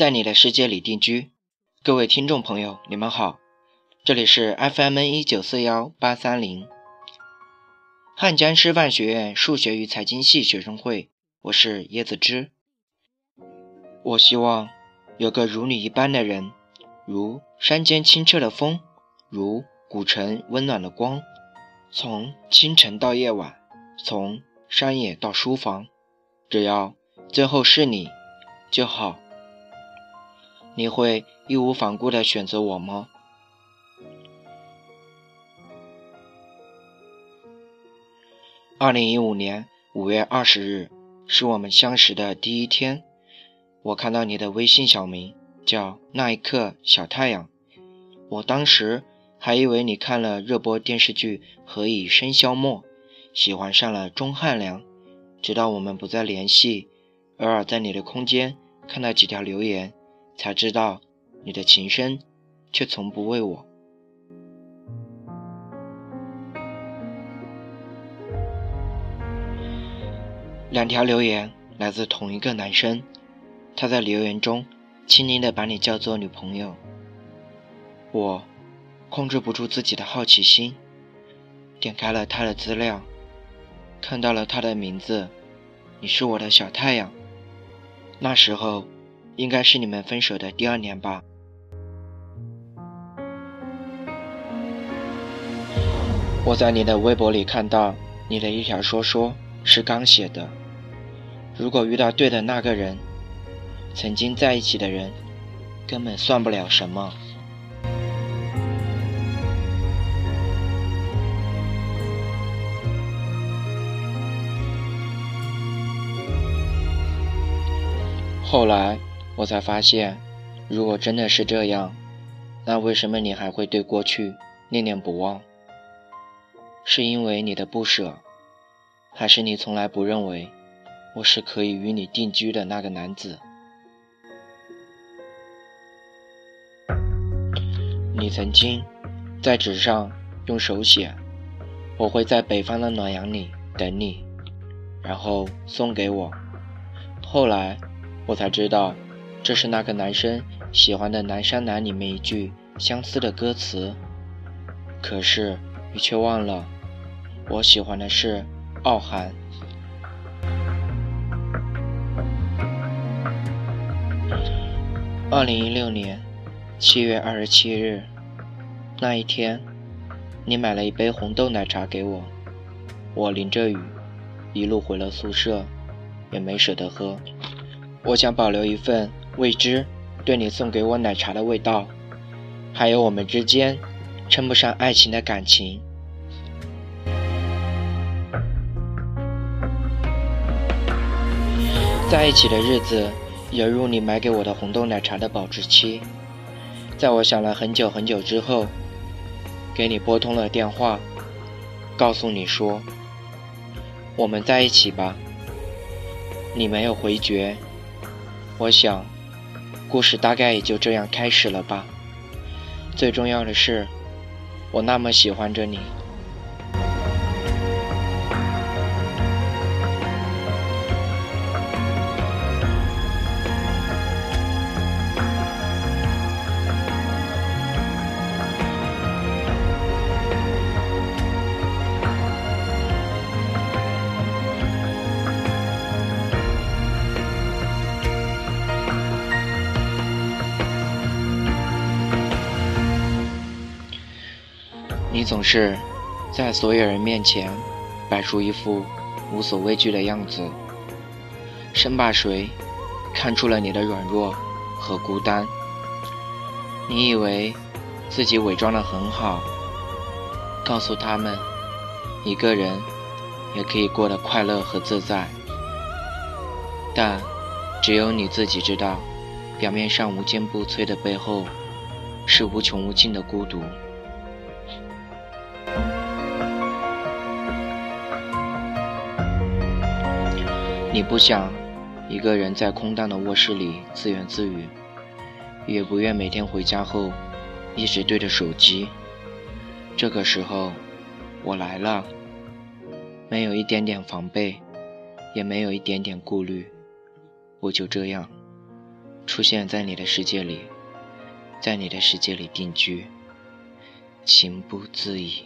在你的世界里定居，各位听众朋友，你们好，这里是 FM 一九四幺八三零，汉江师范学院数学与财经系学生会，我是椰子汁。我希望有个如你一般的人，如山间清澈的风，如古城温暖的光，从清晨到夜晚，从山野到书房，只要最后是你就好。你会义无反顾地选择我吗？二零一五年五月二十日是我们相识的第一天。我看到你的微信小名叫那一刻小太阳，我当时还以为你看了热播电视剧《何以笙箫默》，喜欢上了钟汉良。直到我们不再联系，偶尔在你的空间看到几条留言。才知道，你的情深，却从不为我。两条留言来自同一个男生，他在留言中轻轻的把你叫做女朋友。我控制不住自己的好奇心，点开了他的资料，看到了他的名字，你是我的小太阳。那时候。应该是你们分手的第二年吧。我在你的微博里看到你的一条说说，是刚写的。如果遇到对的那个人，曾经在一起的人，根本算不了什么。后来。我才发现，如果真的是这样，那为什么你还会对过去念念不忘？是因为你的不舍，还是你从来不认为我是可以与你定居的那个男子？你曾经在纸上用手写：“我会在北方的暖阳里等你”，然后送给我。后来我才知道。这是那个男生喜欢的《南山南》里面一句相似的歌词，可是你却忘了，我喜欢的是傲寒。二零一六年七月二十七日那一天，你买了一杯红豆奶茶给我，我淋着雨一路回了宿舍，也没舍得喝，我想保留一份。未知对你送给我奶茶的味道，还有我们之间称不上爱情的感情。在一起的日子，犹如你买给我的红豆奶茶的保质期。在我想了很久很久之后，给你拨通了电话，告诉你说：“我们在一起吧。”你没有回绝，我想。故事大概也就这样开始了吧。最重要的是，我那么喜欢着你。你总是在所有人面前摆出一副无所畏惧的样子，生怕谁看出了你的软弱和孤单。你以为自己伪装的很好，告诉他们一个人也可以过得快乐和自在，但只有你自己知道，表面上无坚不摧的背后是无穷无尽的孤独。你不想一个人在空荡的卧室里自言自语，也不愿每天回家后一直对着手机。这个时候，我来了，没有一点点防备，也没有一点点顾虑，我就这样出现在你的世界里，在你的世界里定居，情不自已。